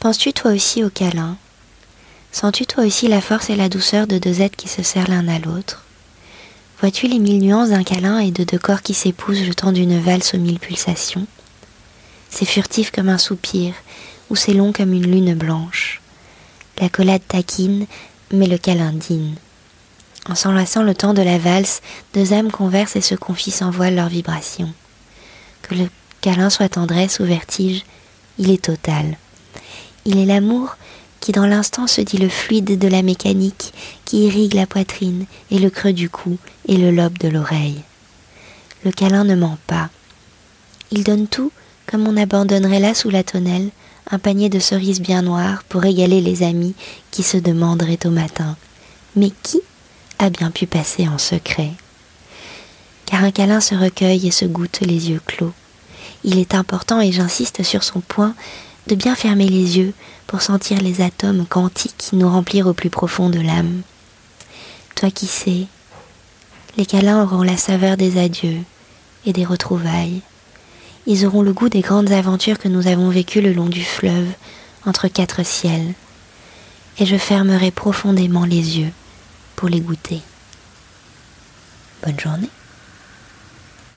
Penses-tu toi aussi au câlin? Sens-tu toi aussi la force et la douceur de deux êtres qui se serrent l'un à l'autre? Vois-tu les mille nuances d'un câlin et de deux corps qui s'épousent le temps d'une valse aux mille pulsations? C'est furtif comme un soupir, ou c'est long comme une lune blanche. La collade taquine, mais le câlin dîne. En s'enlaçant le temps de la valse, deux âmes conversent et se confient sans voile leurs vibrations. Que le câlin soit tendresse ou vertige, il est total. Il est l'amour qui dans l'instant se dit le fluide de la mécanique qui irrigue la poitrine et le creux du cou et le lobe de l'oreille. Le câlin ne ment pas. Il donne tout comme on abandonnerait là sous la tonnelle un panier de cerises bien noires pour régaler les amis qui se demanderaient au matin Mais qui a bien pu passer en secret? Car un câlin se recueille et se goûte les yeux clos. Il est important, et j'insiste sur son point, de bien fermer les yeux pour sentir les atomes quantiques nous remplir au plus profond de l'âme. Toi qui sais, les câlins auront la saveur des adieux et des retrouvailles. Ils auront le goût des grandes aventures que nous avons vécues le long du fleuve, entre quatre ciels. Et je fermerai profondément les yeux pour les goûter. Bonne journée.